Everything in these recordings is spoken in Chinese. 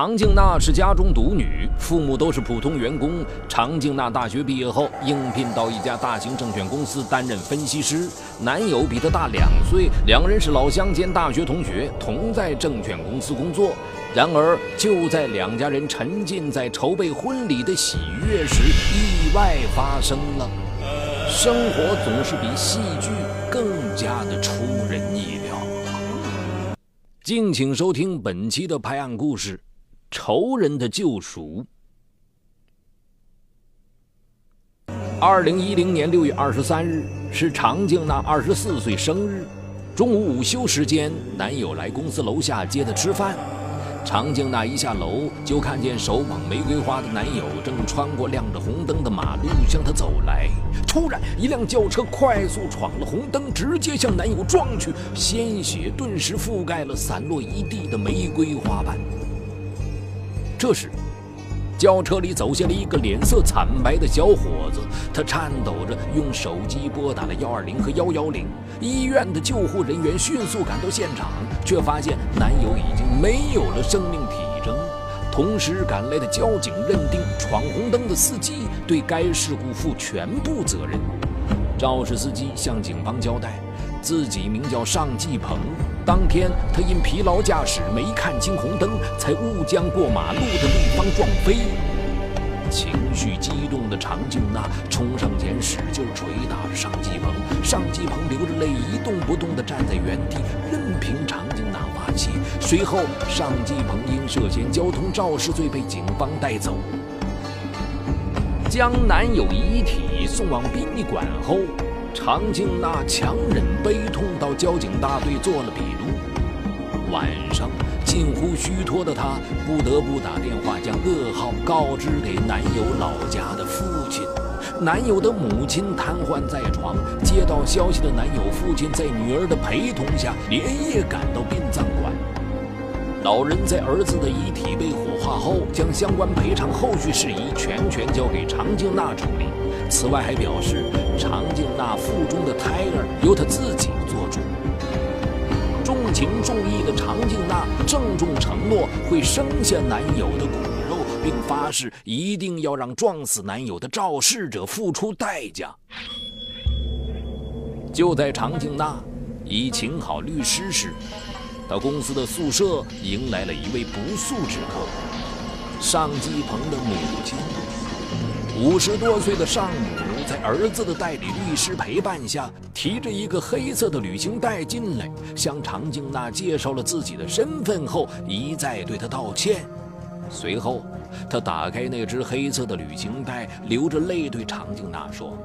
常静娜是家中独女，父母都是普通员工。常静娜大学毕业后应聘到一家大型证券公司担任分析师，男友比她大两岁，两人是老乡兼大学同学，同在证券公司工作。然而，就在两家人沉浸在筹备婚礼的喜悦时，意外发生了。生活总是比戏剧更加的出人意料。敬请收听本期的拍案故事。仇人的救赎。二零一零年六月二十三日是常静娜二十四岁生日。中午午休时间，男友来公司楼下接她吃饭。常静娜一下楼，就看见手捧玫瑰花的男友正穿过亮着红灯的马路向她走来。突然，一辆轿车快速闯了红灯，直接向男友撞去，鲜血顿时覆盖了散落一地的玫瑰花瓣。这时，轿车里走下了一个脸色惨白的小伙子，他颤抖着用手机拨打了幺二零和幺幺零。医院的救护人员迅速赶到现场，却发现男友已经没有了生命体征。同时赶来的交警认定，闯红灯的司机对该事故负全部责任。肇事司机向警方交代，自己名叫尚继鹏。当天，他因疲劳驾驶没看清红灯，才误将过马路的对方撞飞。情绪激动的常静娜冲上前，使劲捶打着尚继鹏。尚继鹏流着泪，一动不动地站在原地，任凭常静娜发泄。随后，尚继鹏因涉嫌交通肇事罪被警方带走，将男友遗体送往殡仪馆后。常静娜强忍悲痛到交警大队做了笔录。晚上，近乎虚脱的她不得不打电话将噩耗告知给男友老家的父亲。男友的母亲瘫痪在床，接到消息的男友父亲在女儿的陪同下连夜赶到殡葬馆。老人在儿子的遗体被火化后，将相关赔偿后续事宜全权交给常静娜处理。此外，还表示常静娜腹中的胎儿由她自己做主。重情重义的常静娜郑重承诺会生下男友的骨肉，并发誓一定要让撞死男友的肇事者付出代价。就在常静娜已请好律师时，到公司的宿舍迎来了一位不速之客——尚继鹏的母亲。五十多岁的尚母在儿子的代理律师陪伴下，提着一个黑色的旅行袋进来，向常静娜介绍了自己的身份后，一再对她道歉。随后，他打开那只黑色的旅行袋，流着泪对常静娜说：“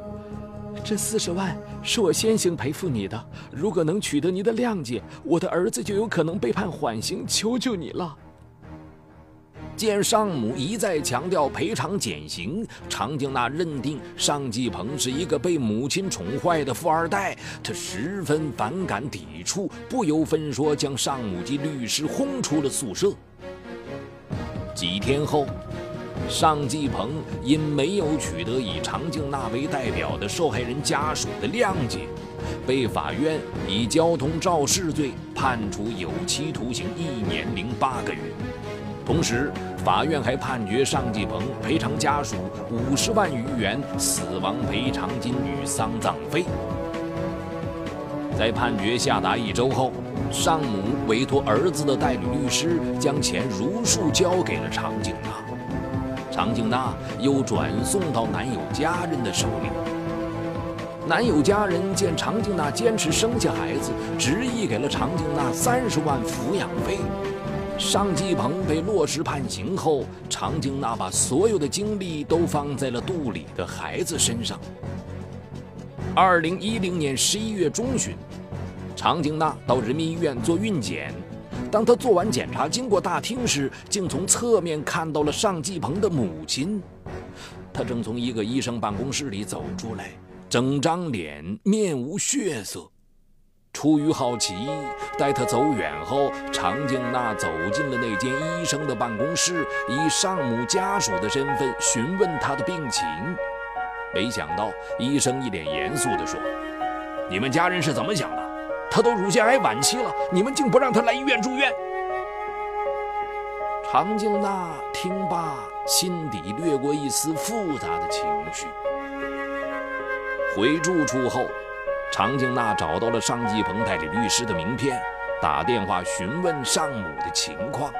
这四十万是我先行赔付你的，如果能取得你的谅解，我的儿子就有可能被判缓刑，求求你了。”见尚母一再强调赔偿减刑，常静娜认定尚继鹏是一个被母亲宠坏的富二代，她十分反感抵触，不由分说将尚母及律师轰出了宿舍。几天后，尚继鹏因没有取得以常静娜为代表的受害人家属的谅解，被法院以交通肇事罪判处有期徒刑一年零八个月。同时，法院还判决尚继鹏赔偿家属五十万余元死亡赔偿金与丧葬费。在判决下达一周后，尚母委托儿子的代理律师将钱如数交给了常静娜，常静娜又转送到男友家人的手里。男友家人见常静娜坚持生下孩子，执意给了常静娜三十万抚养费。尚继鹏被落实判刑后，常静娜把所有的精力都放在了肚里的孩子身上。二零一零年十一月中旬，常静娜到人民医院做孕检。当她做完检查，经过大厅时，竟从侧面看到了尚继鹏的母亲。她正从一个医生办公室里走出来，整张脸面无血色。出于好奇，待他走远后，常静娜走进了那间医生的办公室，以上母家属的身份询问他的病情。没想到，医生一脸严肃地说：“你们家人是怎么想的？他都乳腺癌晚期了，你们竟不让他来医院住院？”常静娜听罢，心底掠过一丝复杂的情绪。回住处后，常静娜找到了尚继鹏代理律师的名片，打电话询问尚母的情况。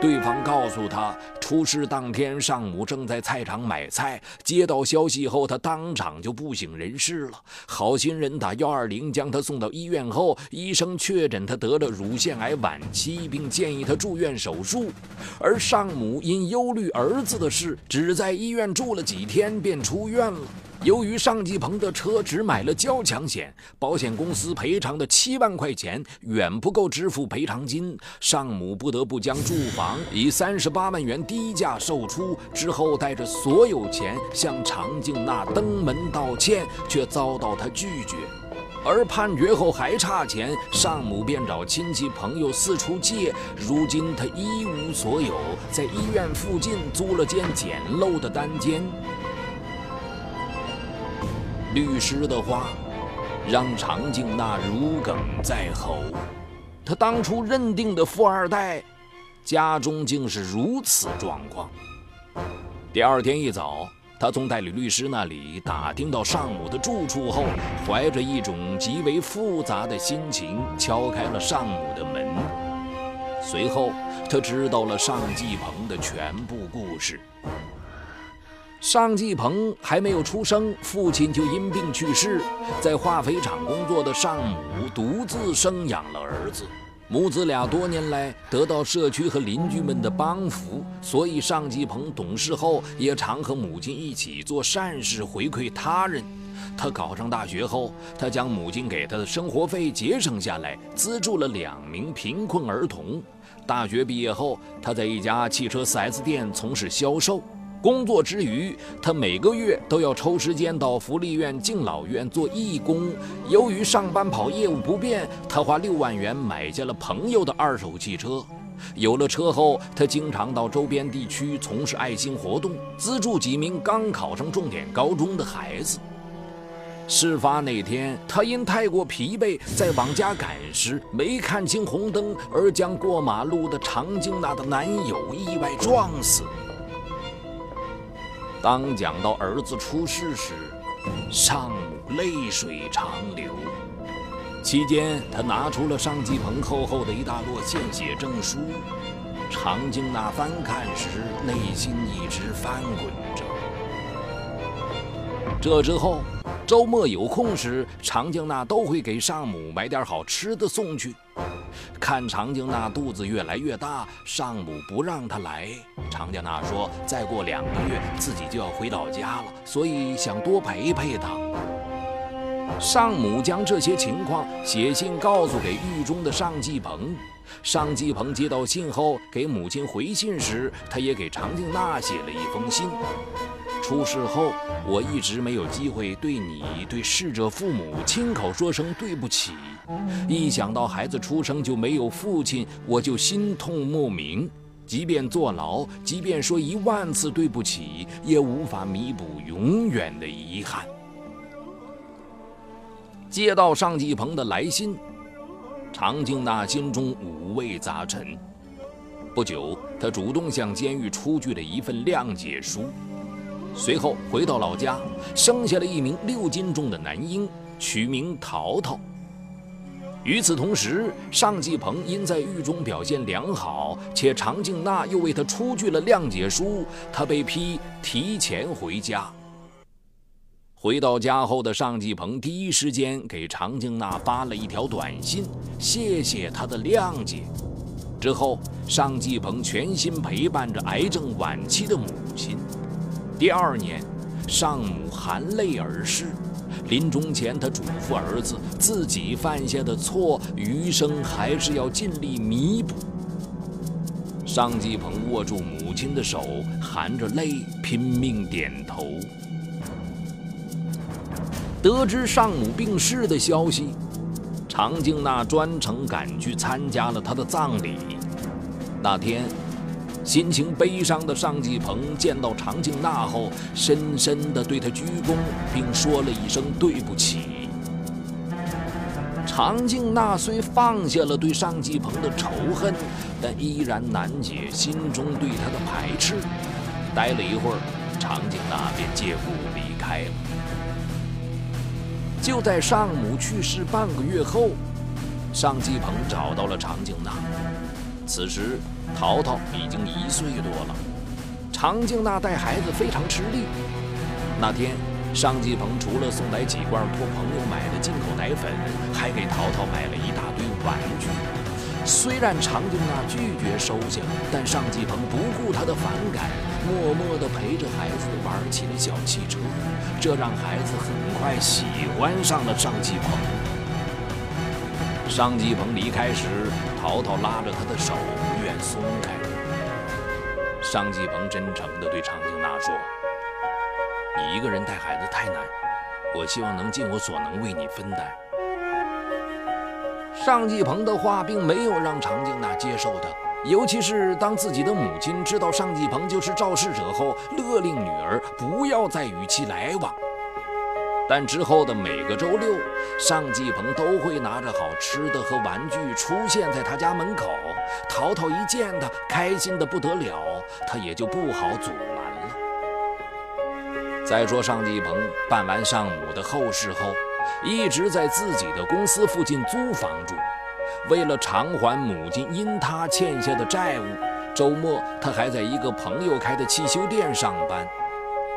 对方告诉他，出事当天尚母正在菜场买菜，接到消息后，他当场就不省人事了。好心人打幺二零将他送到医院后，医生确诊他得了乳腺癌晚期，并建议他住院手术。而尚母因忧虑儿子的事，只在医院住了几天便出院了。由于尚继鹏的车只买了交强险，保险公司赔偿的七万块钱远不够支付赔偿金，尚母不得不将住房以三十八万元低价售出，之后带着所有钱向常静娜登门道歉，却遭到他拒绝。而判决后还差钱，尚母便找亲戚朋友四处借，如今他一无所有，在医院附近租了间简陋的单间。律师的话让常静娜如鲠在喉。他当初认定的富二代，家中竟是如此状况。第二天一早，他从代理律师那里打听到尚母的住处后，怀着一种极为复杂的心情敲开了尚母的门。随后，他知道了尚继鹏的全部故事。尚继鹏还没有出生，父亲就因病去世。在化肥厂工作的尚母独自生养了儿子。母子俩多年来得到社区和邻居们的帮扶，所以尚继鹏懂事后也常和母亲一起做善事，回馈他人。他考上大学后，他将母亲给他的生活费节省下来，资助了两名贫困儿童。大学毕业后，他在一家汽车 4S 店从事销售。工作之余，他每个月都要抽时间到福利院敬老院做义工。由于上班跑业务不便，他花六万元买下了朋友的二手汽车。有了车后，他经常到周边地区从事爱心活动，资助几名刚考上重点高中的孩子。事发那天，他因太过疲惫，在往家赶时没看清红灯，而将过马路的常静娜的男友意外撞死。当讲到儿子出事时，尚母泪水长流。期间，他拿出了尚继鹏厚厚的一大摞献血证书。常静娜翻看时，内心一直翻滚着。这之后，周末有空时，常静娜都会给尚母买点好吃的送去。看常静娜肚子越来越大，尚母不让她来。常静娜说：“再过两个月自己就要回老家了，所以想多陪陪她。”尚母将这些情况写信告诉给狱中的尚继鹏。尚继鹏接到信后，给母亲回信时，他也给常静娜写了一封信。出事后，我一直没有机会对你、对逝者父母亲口说声对不起。一想到孩子出生就没有父亲，我就心痛莫名。即便坐牢，即便说一万次对不起，也无法弥补永远的遗憾。接到尚继鹏的来信，常静娜心中五味杂陈。不久，她主动向监狱出具了一份谅解书。随后回到老家，生下了一名六斤重的男婴，取名淘淘。与此同时，尚继鹏因在狱中表现良好，且常静娜又为他出具了谅解书，他被批提前回家。回到家后的尚继鹏第一时间给常静娜发了一条短信，谢谢她的谅解。之后，尚继鹏全心陪伴着癌症晚期的母亲。第二年，尚母含泪而逝。临终前，他嘱咐儿子，自己犯下的错，余生还是要尽力弥补。尚继鹏握住母亲的手，含着泪拼命点头。得知尚母病逝的消息，常静娜专程赶去参加了她的葬礼。那天。心情悲伤的尚继鹏见到常静娜后，深深地对她鞠躬，并说了一声对不起。常静娜虽放下了对尚继鹏的仇恨，但依然难解心中对他的排斥。待了一会儿，常静娜便借故离开了。就在尚母去世半个月后，尚继鹏找到了常静娜。此时，淘淘已经一岁多了。常静娜带孩子非常吃力。那天，尚继鹏除了送来几罐托朋友买的进口奶粉，还给淘淘买了一大堆玩具。虽然常静娜拒绝收下，但尚继鹏不顾她的反感，默默地陪着孩子玩起了小汽车，这让孩子很快喜欢上了尚继鹏。尚继鹏离开时，淘淘拉着他的手，松开。尚继鹏真诚地对常静娜说：“你一个人带孩子太难，我希望能尽我所能为你分担。”尚继鹏的话并没有让常静娜接受的，尤其是当自己的母亲知道尚继鹏就是肇事者后，勒令女儿不要再与其来往。但之后的每个周六，尚继鹏都会拿着好吃的和玩具出现在他家门口。淘淘一见他，开心的不得了，他也就不好阻拦了。再说尚继鹏办完尚母的后事后。一直在自己的公司附近租房住，为了偿还母亲因他欠下的债务，周末他还在一个朋友开的汽修店上班，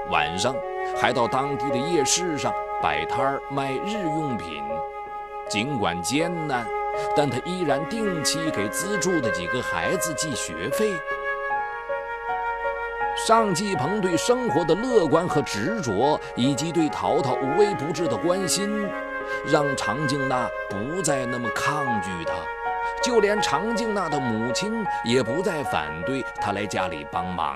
晚上还到当地的夜市上摆摊儿卖日用品。尽管艰难，但他依然定期给资助的几个孩子寄学费。尚继鹏对生活的乐观和执着，以及对淘淘无微不至的关心，让常静娜不再那么抗拒他，就连常静娜的母亲也不再反对他来家里帮忙。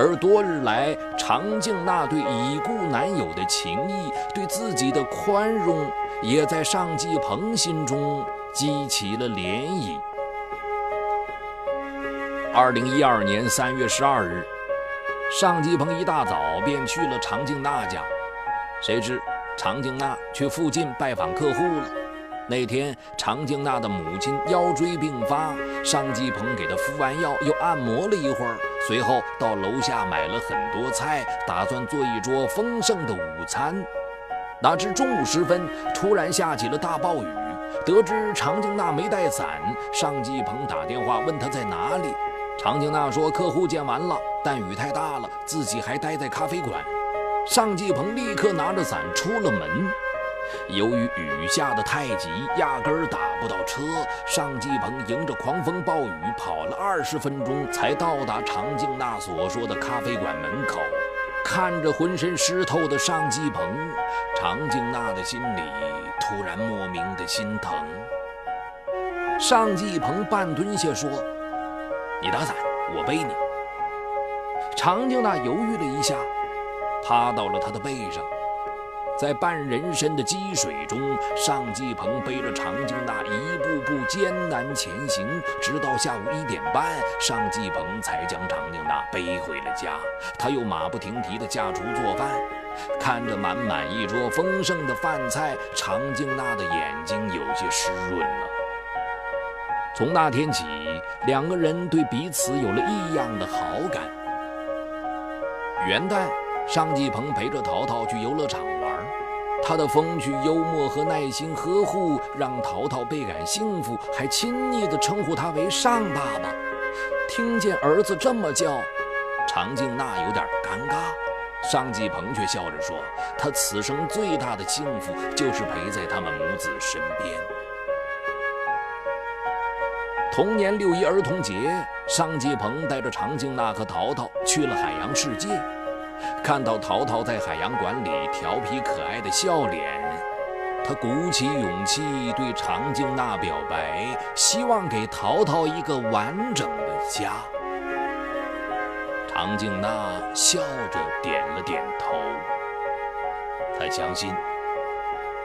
而多日来，常静娜对已故男友的情谊，对自己的宽容，也在尚继鹏心中激起了涟漪。二零一二年三月十二日，尚继鹏一大早便去了常静娜家，谁知常静娜去附近拜访客户了。那天，常静娜的母亲腰椎病发，尚继鹏给她敷完药，又按摩了一会儿，随后到楼下买了很多菜，打算做一桌丰盛的午餐。哪知中午时分，突然下起了大暴雨。得知常静娜没带伞，尚继鹏打电话问她在哪里。常静娜说：“客户见完了，但雨太大了，自己还待在咖啡馆。”尚继鹏立刻拿着伞出了门。由于雨下的太急，压根儿打不到车。尚继鹏迎着狂风暴雨跑了二十分钟，才到达常静娜所说的咖啡馆门口。看着浑身湿透的尚继鹏，常静娜的心里突然莫名的心疼。尚继鹏半蹲下说。你打伞，我背你。常静娜犹豫了一下，趴到了他的背上，在半人身的积水中，尚继鹏背着常静娜一步步艰难前行，直到下午一点半，尚继鹏才将常静娜背回了家。他又马不停蹄地下厨做饭，看着满满一桌丰盛的饭菜，常静娜的眼睛有些湿润了。从那天起，两个人对彼此有了异样的好感。元旦，尚继鹏陪着淘淘去游乐场，他的风趣幽默和耐心呵护让淘淘倍感幸福，还亲昵地称呼他为尚爸爸。听见儿子这么叫，常静娜有点尴尬，尚继鹏却笑着说：“他此生最大的幸福就是陪在他们母子身边。”同年六一儿童节，尚继鹏带着常静娜和淘淘去了海洋世界。看到淘淘在海洋馆里调皮可爱的笑脸，他鼓起勇气对常静娜表白，希望给淘淘一个完整的家。常静娜笑着点了点头，她相信。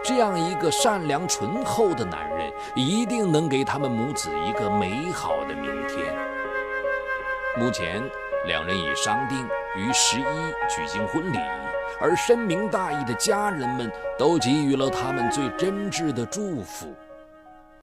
这样一个善良醇厚的男人，一定能给他们母子一个美好的明天。目前，两人已商定于十一举行婚礼。而深明大义的家人们都给予了他们最真挚的祝福。